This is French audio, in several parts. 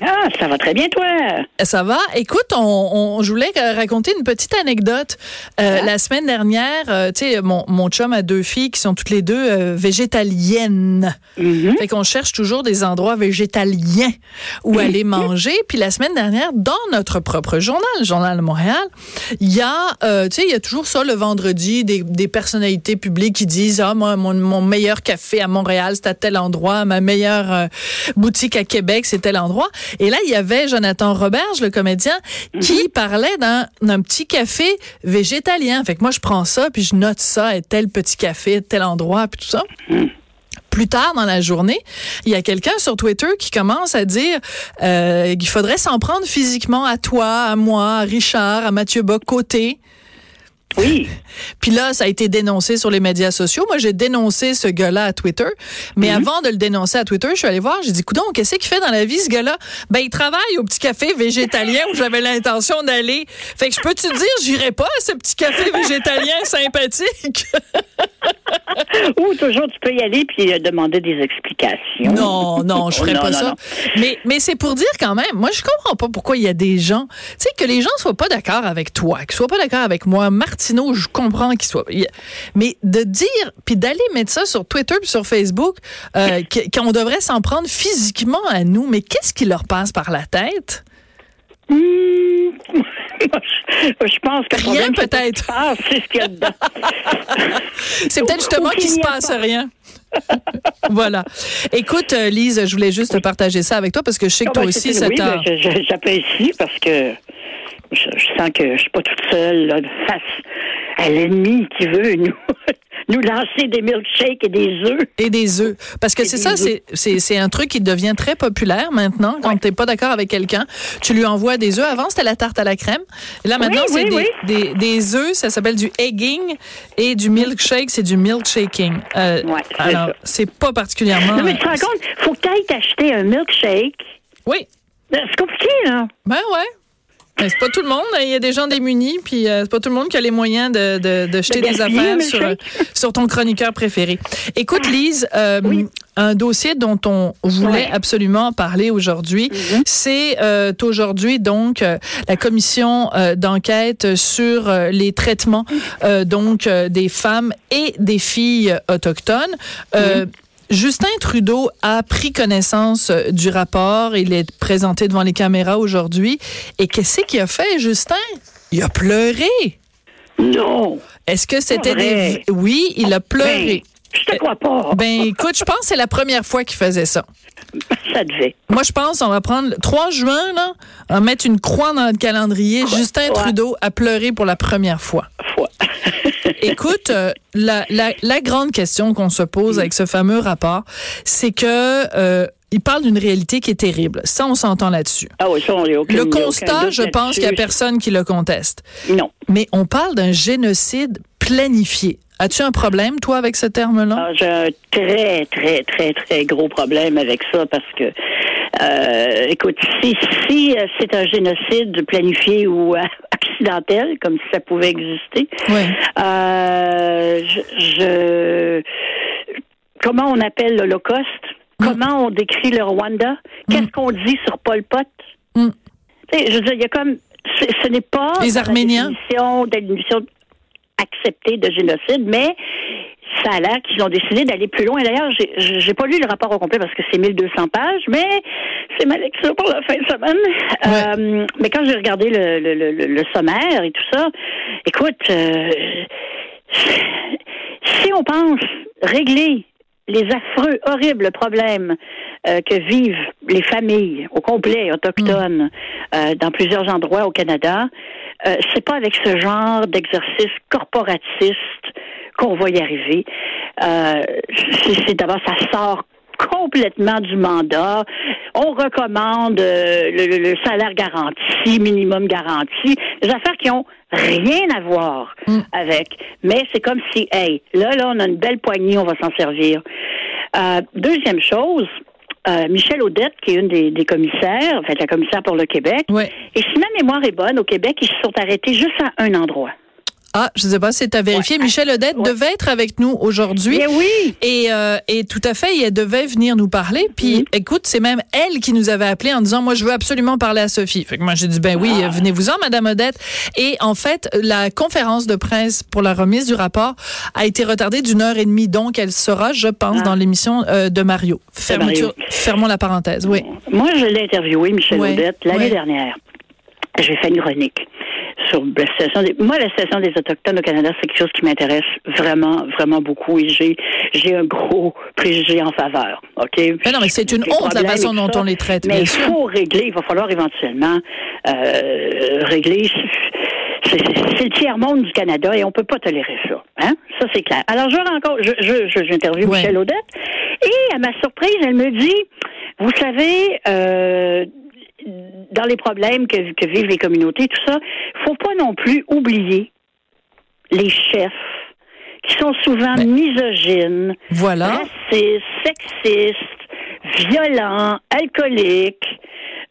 Ah, ça va très bien, toi. Ça va. Écoute, on, on- je voulais raconter une petite anecdote. Euh, La semaine dernière, euh, tu sais, mon, mon chum a deux filles qui sont toutes les deux euh, végétaliennes. Fait qu'on cherche toujours des endroits végétaliens où aller manger. Puis la semaine dernière, dans notre propre journal, le Journal de Montréal, il y a, tu sais, il y a toujours ça le vendredi, des, des personnalités publiques qui disent, ah, moi, mon, mon meilleur café à Montréal, c'est à tel endroit, ma meilleure boutique à Québec, c'est tel endroit. Et là, il y avait Jonathan Roberge, le comédien, qui parlait d'un petit café végétalien. Fait que moi, je prends ça, puis je note ça à tel petit café, tel endroit, puis tout ça. Plus tard dans la journée, il y a quelqu'un sur Twitter qui commence à dire euh, qu'il faudrait s'en prendre physiquement à toi, à moi, à Richard, à Mathieu Bock-Côté. Oui. Puis là, ça a été dénoncé sur les médias sociaux. Moi, j'ai dénoncé ce gars-là à Twitter. Mais avant de le dénoncer à Twitter, je suis allée voir, j'ai dit, coudon, qu'est-ce qu'il fait dans la vie, ce gars-là? Ben, il travaille au petit café végétalien où j'avais l'intention d'aller. Fait que je peux te dire, j'irai pas à ce petit café végétalien sympathique? Ou toujours, tu peux y aller puis euh, demander des explications. Non, non, je ferais Non, pas non, ça. non. Mais, mais c'est pour dire quand même, moi, je comprends pas pourquoi il y a des gens, tu sais, que les gens soient pas d'accord avec toi, qu'ils soient pas d'accord avec moi. Martineau, je comprends qu'il soit. il- Mais de dire, puis d'aller mettre ça sur Twitter puis sur Facebook, euh, qu'on devrait s'en prendre physiquement à nous, mais qu'est-ce qui leur passe par la tête? Hmm. je, pense que Rien, peut-être. c'est ce qu'il y a dedans. C'est peut-être justement qu'il se passe pas. rien. voilà. Écoute, euh, Lise, je voulais juste partager ça avec toi parce que je sais que Ah, toi ben, aussi, c'est- ça oui, t'a. ben, j'apprécie parce que je, je sens que je suis pas toute seule là, face à l'ennemi qui veut nous, nous lancer des milkshakes et des œufs. Et des œufs. Parce que c'est ça, c'est, c'est, c'est un truc qui devient très populaire maintenant. Quand t'es pas d'accord avec quelqu'un, tu lui envoies des œufs. Avant, c'était la tarte à la crème. Là, maintenant, Oui, c'est oui, des, des, des œufs. Ça s'appelle du egging. Et du milkshake, c'est du milkshaking. Euh, Ouais, alors, c'est pas particulièrement... Non, mais tu te rends compte, faut que tu ailles t'acheter un milkshake. Oui. C'est compliqué, là. Ben ouais. C'est pas tout le monde. Il y a des gens démunis, puis euh, c'est pas tout le monde qui a les moyens de, de, de jeter des affaires sur, euh, sur ton chroniqueur préféré. Écoute, Lise, euh, Oui. un dossier dont on voulait Ouais. absolument parler aujourd'hui, Mhm. c'est euh, aujourd'hui donc euh, la commission euh, d'enquête sur les traitements euh, donc euh, des femmes et des filles autochtones. Euh, Justin Trudeau a pris connaissance euh, du rapport. Il est présenté devant les caméras aujourd'hui. Et qu'est-ce qu'il a fait, Justin? Il a pleuré. Non. Est-ce que c'était des... Oui, il a pleuré. Ben, je te crois pas. Ben, écoute, je pense que c'est la première fois qu'il faisait ça. ça devait. Moi, je pense on va prendre le 3 juin, là, on va mettre une croix dans notre calendrier. Justin. Trudeau a pleuré pour la première fois. Foi. Écoute, euh, la, la, la grande question qu'on se pose avec ce fameux rapport, c'est que euh, il parle d'une réalité qui est terrible. Ça, on s'entend là-dessus. ah oui, ça, on est Le constat, je pense qu'il n'y a personne qui le conteste. Non. Mais on parle d'un génocide planifié. As-tu un problème, toi, avec ce terme-là? Ah, J'ai un très, très, très, très gros problème avec ça parce que, euh, écoute, si, si euh, c'est un génocide planifié ou euh, accidentel, comme si ça pouvait exister, Oui. euh, je, je- comment on appelle l'Holocauste? Comment on décrit le Rwanda? Qu'est-ce qu'on dit sur Pol Pot? Mm. Je veux dire, il y a comme, ce n'est pas Les la Arméniens. définition, acceptée de génocide, mais ça a l'air qu'ils ont décidé d'aller plus loin. D'ailleurs, j'ai- j'ai pas lu le rapport au complet parce que c'est 1200 pages, mais c'est ma lecture pour la fin de semaine. Euh, mais quand j'ai regardé le, le, le, le- le sommaire et tout ça, écoute, euh, si on pense régler les affreux, horribles problèmes euh, que vivent les familles au complet autochtones euh, dans plusieurs endroits au Canada, euh, c'est pas avec ce genre d'exercice corporatiste qu'on va y arriver. Euh, c'est d'abord ça sort complètement du mandat. On recommande euh, le, le- salaire garanti, minimum garanti, des affaires qui ont rien à voir avec. Mais c'est comme si, hey, là, là, on a une belle poignée, on va s'en servir. Euh, deuxième chose, euh, Michel Audette, qui est une des, commissaires, en fait, la commissaire pour le Québec. Et si ma mémoire est bonne, au Québec, ils se sont arrêtés juste à un endroit. Ah, je ne sais pas si c'est à vérifier. Michel Odette devait être avec nous aujourd'hui. Eh oui. Et, euh, et tout à fait, elle devait venir nous parler. Puis, mm-hmm. écoute, c'est même elle qui nous avait appelé en disant, moi, je veux absolument parler à Sophie. Fait que moi, j'ai dit, ben oui, ah. venez-vous-en, Madame Odette. Et en fait, la conférence de presse pour la remise du rapport a été retardée d'une heure et demie. Donc, elle sera, je pense, ah. dans l'émission euh, de Mario. Fermons la parenthèse. Oui. Moi, je l'ai interviewé, Michel Odette, l'année dernière. J'ai fait une chronique sur la situation des, moi la situation des autochtones au Canada c'est quelque chose qui m'intéresse vraiment vraiment beaucoup et j'ai j'ai un gros préjugé en faveur ok? Mais non mais c'est une honte la façon dont on les traite mais il faut régler il va falloir éventuellement euh, régler c'est le tiers monde du Canada et on peut pas tolérer ça hein? Ça c'est clair. Alors je rencontre je je j'interviewe Michel Audette et à ma surprise elle me dit vous savez euh, dans les problèmes que, vivent les communautés, tout ça, faut pas non plus oublier les chefs qui sont souvent misogynes, voilà. racistes, sexistes, violents, alcooliques,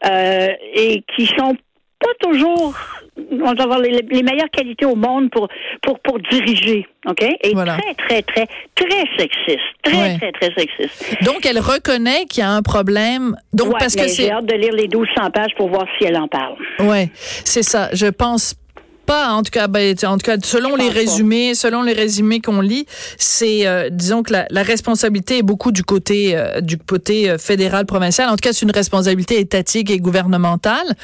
euh, et qui sont pas toujours on va avoir les, meilleures qualités au monde pour pour pour diriger, ok? Et très très très très sexiste, très très très sexiste. Donc elle reconnaît qu'il y a un problème. Donc parce que c'est. J'ai hâte de lire les 1200 pages pour voir si elle en parle. Ouais, c'est ça. Je pense pas, en tout cas, ben, en tout cas, selon les résumés, selon les résumés qu'on lit, c'est, euh, disons que la, la, responsabilité est beaucoup du côté euh, du côté euh, fédéral provincial. En tout cas, c'est une responsabilité étatique et gouvernementale.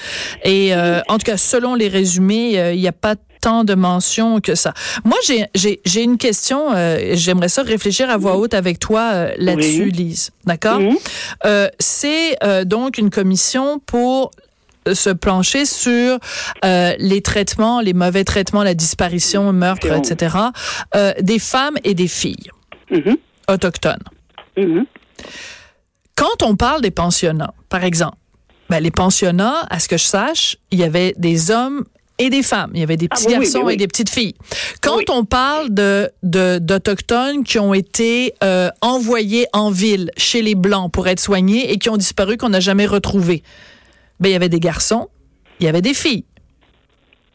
Et en tout cas, selon les résumés, il n'y a pas tant de mentions que ça. Moi, j'ai j'ai j'ai une question. J'aimerais ça réfléchir à voix haute avec toi là-dessus, Lise. D'accord? c'est donc une commission pour se plancher sur euh, les traitements, les mauvais traitements, la disparition, meurtre, etc., euh, des femmes et des filles mm-hmm. autochtones. Mm-hmm. Quand on parle des pensionnats, par exemple, ben, les pensionnats, à ce que je sache, il y avait des hommes et des femmes. Il y avait des ah petits garçons et des petites filles. Quand on parle de d'autochtones qui ont été euh, envoyés en ville chez les blancs pour être soignés et qui ont disparu qu'on n'a jamais retrouvés, ben, il y avait des garçons, il y avait des filles.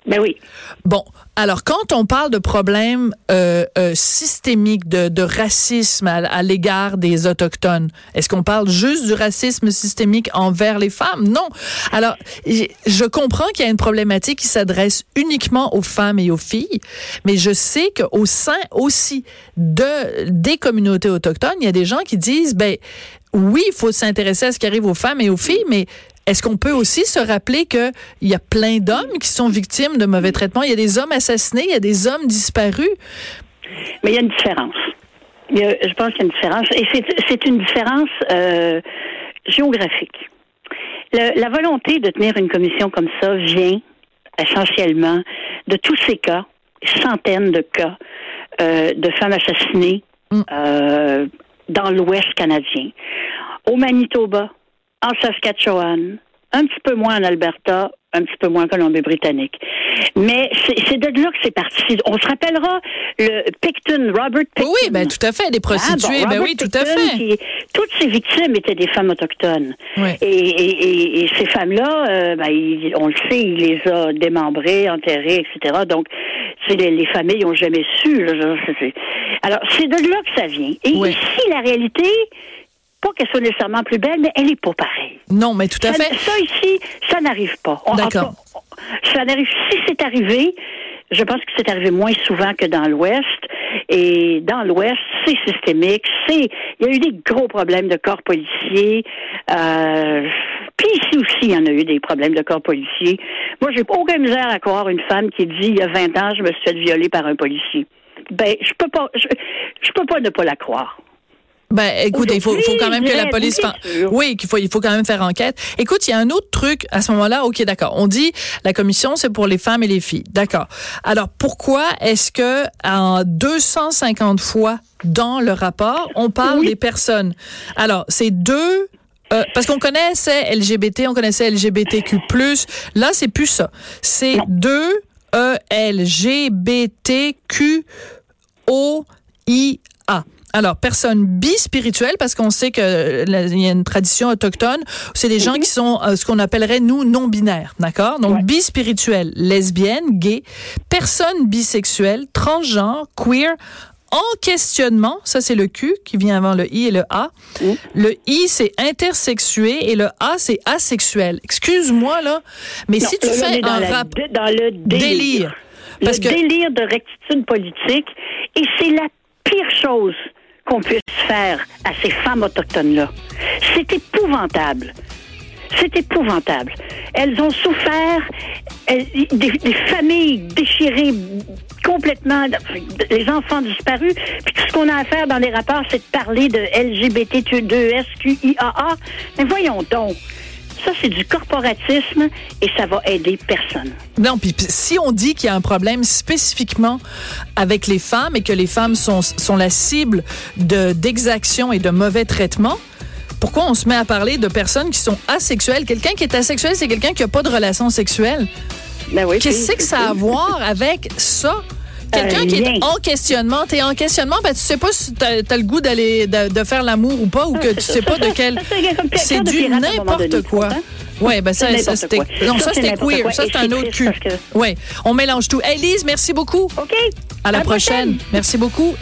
Ben oui. Bon, alors quand on parle de problèmes euh, euh, systémiques de, de, racisme à, l'égard des autochtones, est-ce qu'on parle juste du racisme systémique envers les femmes? Non. Alors je comprends qu'il y a une problématique qui s'adresse uniquement aux femmes et aux filles, mais je sais qu'au sein aussi de des communautés autochtones, il y a des gens qui disent ben oui, il faut s'intéresser à ce qui arrive aux femmes et aux filles, mais est-ce qu'on peut aussi se rappeler qu'il y a plein d'hommes qui sont victimes de mauvais traitements? Il y a des hommes assassinés, il y a des hommes disparus. Mais il y a une différence. je pense qu'il y a une différence. Et c'est une différence euh, géographique. la volonté de tenir une commission comme ça vient essentiellement de tous ces cas, centaines de cas euh, de femmes assassinées mm. euh, dans l'Ouest canadien, au Manitoba, en Saskatchewan, un petit peu moins en Alberta, un petit peu moins en Colombie-Britannique. Mais c'est de là que c'est parti. On se rappellera le Picton, Robert Picton. Oui, ben tout à fait, des prostituées, ah, ben oui, tout à fait. toutes ces victimes étaient des femmes autochtones. Et, ces femmes-là, euh, ben, on le sait, il les a démembrées, enterrées, etc. Donc, les, les familles n'ont jamais su. alors, c'est de là que ça vient. Et ici, la réalité, pas qu'elle soit nécessairement plus belle, mais elle est pas pareille. Non, mais tout à fait. Ça ici, ça n'arrive pas. D'accord. Ça n'arrive. Si c'est arrivé, je pense que c'est arrivé moins souvent que dans l'Ouest. Et dans l'Ouest, c'est systémique. C'est, il y a eu des gros problèmes de corps policiers. Euh, puis ici aussi, il y en a eu des problèmes de corps policiers. Moi, j'ai aucune misère à croire une femme qui dit il y a 20 ans, je me suis fait violer par un policier. Ben, je peux pas, je peux pas ne pas la croire. Ben, écoute, il faut, faut, quand même que la police. Oui, qu'il faut, il faut quand même faire enquête. Écoute, il y a un autre truc à ce moment-là. Ok, d'accord. On dit la commission, c'est pour les femmes et les filles. D'accord. Alors, pourquoi est-ce que en 250 fois dans le rapport, on parle des personnes? Alors, c'est deux. Euh, parce qu'on connaissait LGBT, on connaissait LGBTQ+. Là, c'est plus ça. C'est deux E L G B T Q O I. Alors, personne bispirituelle, parce qu'on sait que il y a une tradition autochtone, c'est des gens qui sont euh, ce qu'on appellerait, nous, non-binaires, d'accord? Donc, bispirituel, lesbienne, gay, personne bisexuelle, transgenre, queer, en questionnement, ça c'est le Q qui vient avant le I et le A. Le I c'est intersexué et le A c'est asexuel. Excuse-moi là, mais si tu fais un rap dans le délire, parce le délire de rectitude politique et c'est la pire chose qu'on puisse faire à ces femmes autochtones-là. C'est épouvantable. C'est épouvantable. Elles ont souffert, des, familles déchirées complètement, les enfants disparus. Puis tout ce qu'on a à faire dans les rapports, c'est de parler de LGBT2SQIAA. Mais voyons donc. Ça, c'est du corporatisme et ça va aider personne. Non, puis si on dit qu'il y a un problème spécifiquement avec les femmes et que les femmes sont, sont la cible de d'exactions et de mauvais traitements, pourquoi on se met à parler de personnes qui sont asexuelles? Quelqu'un qui est asexuel, c'est quelqu'un qui n'a pas de relation sexuelle. Ben oui, Qu'est-ce que ça a à voir avec ça? Quelqu'un qui est en questionnement, t'es en questionnement, ben tu sais pas si t'as as le goût d'aller de, faire l'amour ou pas, ou que tu sais pas de quel. C'est du n'importe quoi. Oui, ben ça, ça c'était. Non, ça, c'était queer. Ça, c'est un autre cul. Oui, on mélange tout. Elise, merci beaucoup. OK. À la, prochaine. Merci beaucoup.